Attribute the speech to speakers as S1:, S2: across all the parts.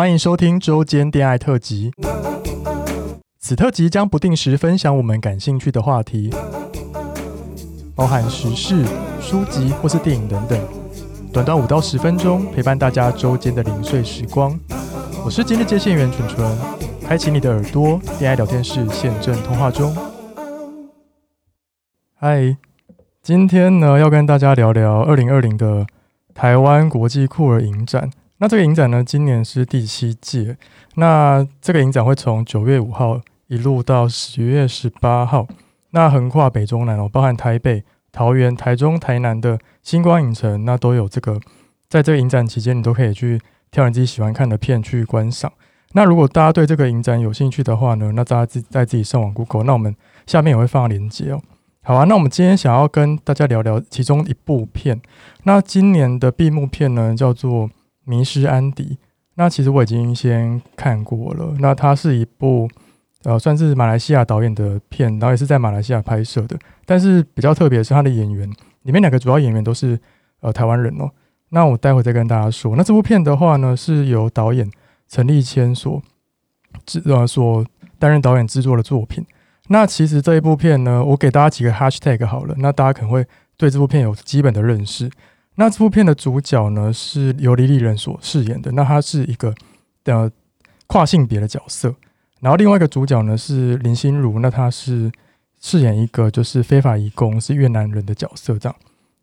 S1: 欢迎收听周间恋爱特辑。此特辑将不定时分享我们感兴趣的话题，包含时事、书籍或是电影等等，短短五到十分钟，陪伴大家周间的零碎时光。我是今日接线员纯纯，开启你的耳朵，恋爱聊天室现正通话中。嗨，今天呢要跟大家聊聊二零二零的台湾国际酷儿影展。那这个影展呢，今年是第七届。那这个影展会从九月五号一路到十月十八号，那横跨北中南哦，包含台北、桃园、台中、台南的星光影城，那都有这个。在这个影展期间，你都可以去挑你自己喜欢看的片去观赏。那如果大家对这个影展有兴趣的话呢，那大家自在自己上网 Google。那我们下面也会放链接哦。好啊，那我们今天想要跟大家聊聊其中一部片。那今年的闭幕片呢，叫做。迷失安迪，那其实我已经先看过了。那它是一部呃，算是马来西亚导演的片，然后也是在马来西亚拍摄的。但是比较特别的是，他的演员里面两个主要演员都是呃台湾人哦。那我待会再跟大家说。那这部片的话呢，是由导演陈立谦所制呃所担任导演制作的作品。那其实这一部片呢，我给大家几个 hashtag 好了，那大家可能会对这部片有基本的认识。那这部片的主角呢，是由李丽人所饰演的。那他是一个呃跨性别的角色。然后另外一个主角呢是林心如，那他是饰演一个就是非法移工，是越南人的角色这样。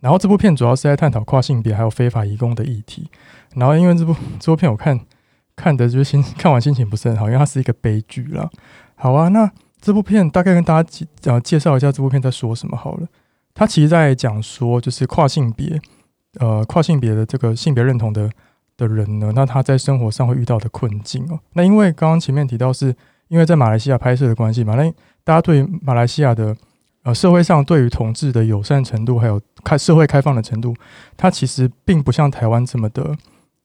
S1: 然后这部片主要是在探讨跨性别还有非法移工的议题。然后因为这部 这部片我看看的就是心 看完心情不是很好，因为它是一个悲剧啦。好啊，那这部片大概跟大家介呃介绍一下这部片在说什么好了。它其实在讲说就是跨性别。呃，跨性别的这个性别认同的的人呢，那他在生活上会遇到的困境哦。那因为刚刚前面提到是因为在马来西亚拍摄的关系嘛，那大家对马来西亚的呃社会上对于同志的友善程度，还有开社会开放的程度，它其实并不像台湾这么的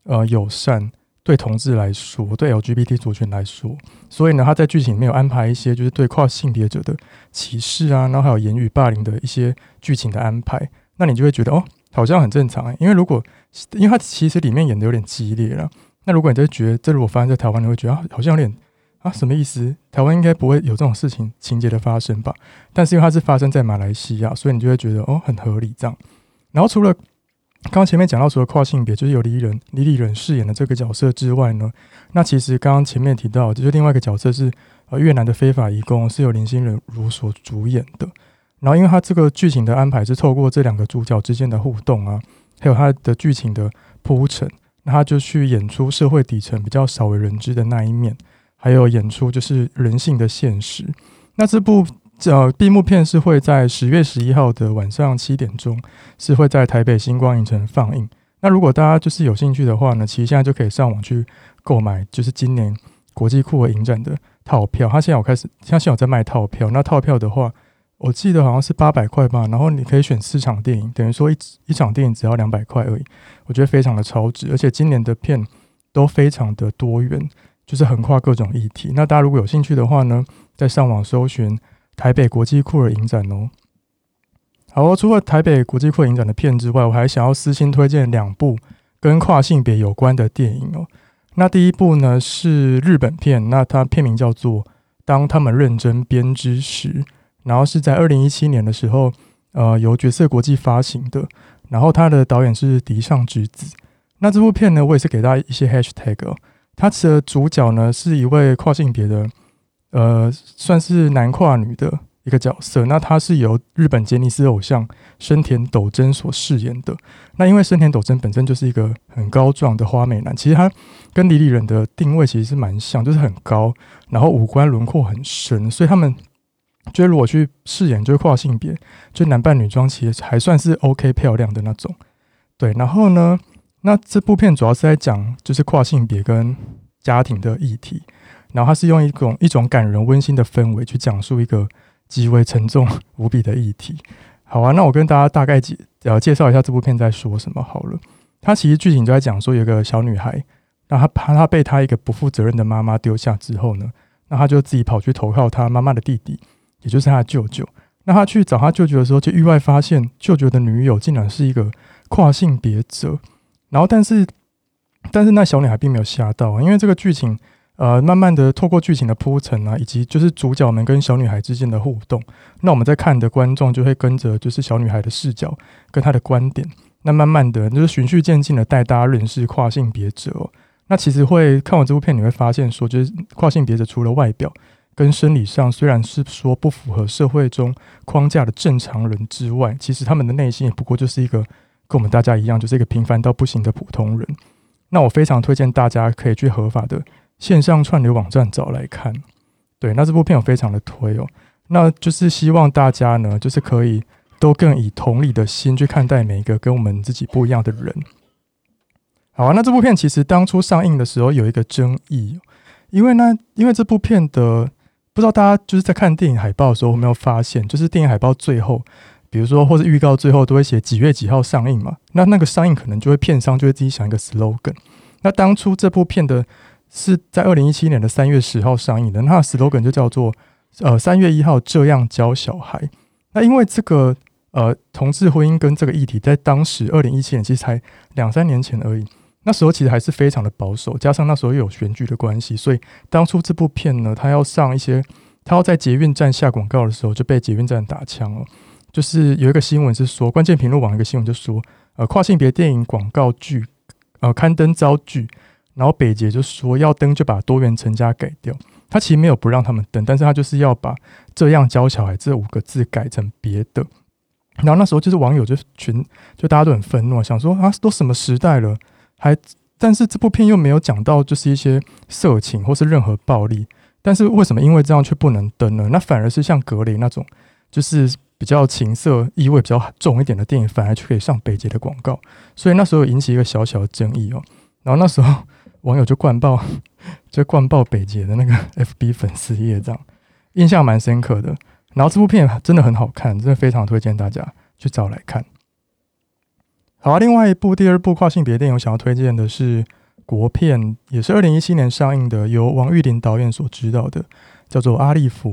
S1: 呃友善。对同志来说，对 LGBT 族群来说，所以呢，他在剧情里面有安排一些就是对跨性别者的歧视啊，然后还有言语霸凌的一些剧情的安排，那你就会觉得哦。好像很正常哎，因为如果，因为他其实里面演的有点激烈了，那如果你就觉得这如果发生在台湾，你会觉得好像有点啊什么意思？台湾应该不会有这种事情情节的发生吧？但是因为它是发生在马来西亚，所以你就会觉得哦很合理这样。然后除了刚刚前面讲到除了跨性别，就是有李李仁李李仁饰演的这个角色之外呢，那其实刚刚前面提到就是另外一个角色是呃越南的非法移工，是由林心如所主演的。然后，因为他这个剧情的安排是透过这两个主角之间的互动啊，还有他的剧情的铺陈，那他就去演出社会底层比较少为人知的那一面，还有演出就是人性的现实。那这部呃闭幕片是会在十月十一号的晚上七点钟，是会在台北星光影城放映。那如果大家就是有兴趣的话呢，其实现在就可以上网去购买，就是今年国际酷儿影展的套票。他现在有开始，他现在有在卖套票。那套票的话，我记得好像是八百块吧，然后你可以选四场电影，等于说一一场电影只要两百块而已，我觉得非常的超值，而且今年的片都非常的多元，就是横跨各种议题。那大家如果有兴趣的话呢，在上网搜寻台北国际酷儿影展哦。好，除了台北国际酷儿影展的片之外，我还想要私心推荐两部跟跨性别有关的电影哦。那第一部呢是日本片，那它片名叫做《当他们认真编织时》。然后是在二零一七年的时候，呃，由角色国际发行的。然后他的导演是荻上之子。那这部片呢，我也是给大家一些 hashtag 哦。他的主角呢是一位跨性别的，呃，算是男跨女的一个角色。那他是由日本杰尼斯偶像深田斗真所饰演的。那因为深田斗真本身就是一个很高壮的花美男，其实他跟李李仁的定位其实是蛮像，就是很高，然后五官轮廓很深，所以他们。就如果去饰演就是跨性别，就男扮女装，其实还算是 OK 漂亮的那种。对，然后呢，那这部片主要是在讲就是跨性别跟家庭的议题，然后它是用一种一种感人温馨的氛围去讲述一个极为沉重无比的议题。好啊，那我跟大家大概介呃介绍一下这部片在说什么好了。它其实剧情就在讲说有个小女孩，那她怕她被她一个不负责任的妈妈丢下之后呢，那她就自己跑去投靠她妈妈的弟弟。也就是他的舅舅，那他去找他舅舅的时候，就意外发现舅舅的女友竟然是一个跨性别者。然后，但是但是那小女孩并没有吓到，因为这个剧情，呃，慢慢的透过剧情的铺陈啊，以及就是主角们跟小女孩之间的互动，那我们在看的观众就会跟着就是小女孩的视角跟她的观点，那慢慢的就是循序渐进的带大家认识跨性别者哦。那其实会看完这部片，你会发现说，就是跨性别者除了外表跟生理上虽然是说不符合社会中框架的正常人之外，其实他们的内心也不过就是一个跟我们大家一样，就是一个平凡到不行的普通人。那我非常推荐大家可以去合法的线上串流网站找来看，对，那这部片我非常的推哦，那就是希望大家呢，就是可以都更以同理的心去看待每一个跟我们自己不一样的人。好啊，那这部片其实当初上映的时候有一个争议，因为呢，因为这部片的不知道大家就是在看电影海报的时候有没有发现，就是电影海报最后。比如说，或者预告最后都会写几月几号上映嘛？那那个上映可能就会片商就会自己想一个 slogan。那当初这部片的是在二零一七年的三月十号上映的，那 slogan 就叫做呃三月一号这样教小孩。那因为这个呃同志婚姻跟这个议题在当时二零一七年其实才两三年前而已，那时候其实还是非常的保守，加上那时候又有选举的关系，所以当初这部片呢，它要上一些，它要在捷运站下广告的时候就被捷运站打枪了。就是有一个新闻是说，关键评论网一个新闻就说，呃，跨性别电影广告剧，呃，刊登遭拒，然后北捷就说要登就把多元成家改掉，他其实没有不让他们登，但是他就是要把这样教小孩这五个字改成别的，然后那时候就是网友就群就大家都很愤怒，想说啊，都什么时代了，还但是这部片又没有讲到就是一些色情或是任何暴力，但是为什么因为这样却不能登呢？那反而是像格雷那种就是。比较情色意味比较重一点的电影，反而就可以上北捷的广告，所以那时候引起一个小小的争议哦。然后那时候网友就灌爆，就灌爆北捷的那个 FB 粉丝页，这样印象蛮深刻的。然后这部片真的很好看，真的非常推荐大家去找来看。好啊，另外一部第二部跨性别电影，我想要推荐的是国片，也是二零一七年上映的，由王玉林导演所执导的，叫做《阿利夫》。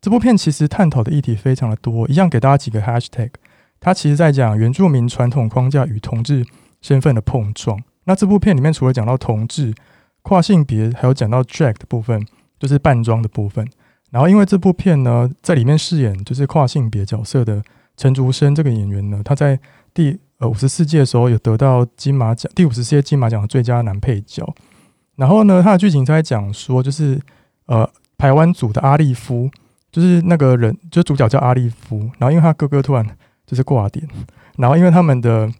S1: 这部片其实探讨的议题非常的多，一样给大家几个 hashtag。它其实在讲原住民传统框架与同志身份的碰撞。那这部片里面除了讲到同志、跨性别，还有讲到 drag 的部分，就是扮装的部分。然后因为这部片呢，在里面饰演就是跨性别角色的陈竹生这个演员呢，他在第呃五十四届的时候有得到金马奖第五十四届金马奖的最佳男配角。然后呢，他的剧情在讲说，就是呃台湾组的阿利夫。就是那个人，就是主角叫阿利夫，然后因为他哥哥突然就是挂点，然后因为他们的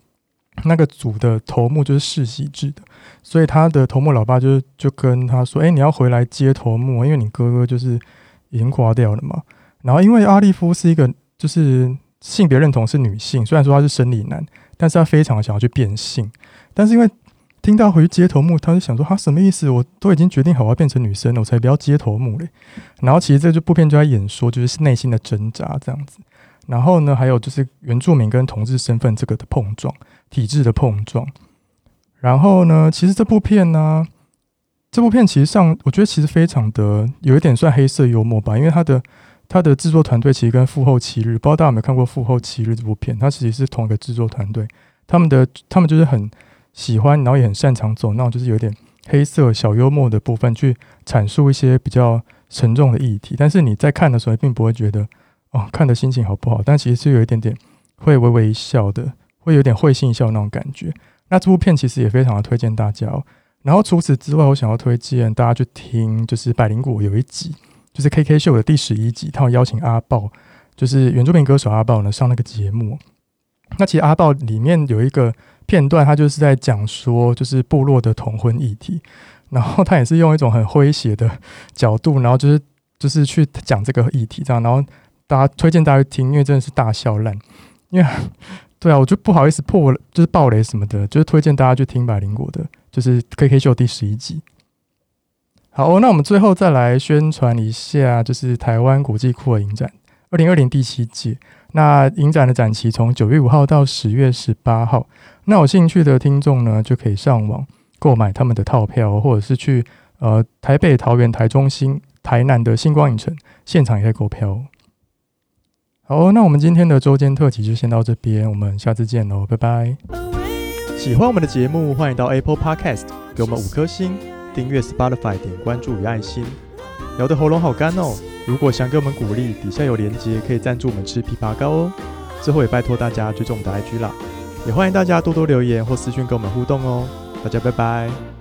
S1: 那个组的头目就是世袭制的，所以他的头目老爸就就跟他说：“哎、你要回来接头目，因为你哥哥就是已经挂掉了嘛。”然后因为阿利夫是一个就是性别认同是女性，虽然说他是生理男，但是他非常想要去变性，但是因为听到回去接头目，他就想说：“他什么意思？我都已经决定好要变成女生了，我才不要接头目嘞。”然后其实这就部片就在演说，就是内心的挣扎这样子。然后呢，还有就是原住民跟同志身份这个的碰撞，体制的碰撞。然后呢，其实这部片呢，这部片其实上我觉得其实非常的有一点算黑色幽默吧，因为它的它的制作团队其实跟《父后七日》，不知道大家有没有看过《父后七日》这部片，它其实是同一个制作团队，他们的他们就是很。喜欢，然后也很擅长走那种就是有点黑色小幽默的部分，去阐述一些比较沉重的议题。但是你在看的时候，并不会觉得哦，看的心情好不好？但其实是有一点点会微微一笑的，会有点会心一笑那种感觉。那这部片其实也非常的推荐大家哦。然后除此之外，我想要推荐大家去听，就是百灵果有一集，就是 KK 秀的第十一集，他有邀请阿豹，就是原住民歌手阿豹呢上那个节目。那其实阿豹里面有一个。片段，他就是在讲说，就是部落的同婚议题，然后他也是用一种很诙谐的角度，然后就是就是去讲这个议题，这样，然后大家推荐大家听，因为真的是大笑烂，因为对啊，我就不好意思破，就是爆雷什么的，就是推荐大家去听百灵果的，就是 KK 秀第十一集。好，那我们最后再来宣传一下，就是台湾国际酷儿影展二零二零第七届。那影展的展期从九月五号到十月十八号，那有兴趣的听众呢，就可以上网购买他们的套票，或者是去呃台北、桃园、台中、新台南的星光影城现场也可以购票。好，那我们今天的周间特辑就先到这边，我们下次见喽，拜拜。喜欢我们的节目，欢迎到 Apple Podcast。
S2: 给我们五颗星，订阅 Spotify，点关注与爱心。聊得喉咙好干哦，如果想给我们鼓励，底下有连结可以赞助我们吃枇杷膏哦。最后也拜托大家追踪我们的 IG 啦，也欢迎大家多多留言或私讯跟我们互动哦。大家拜拜。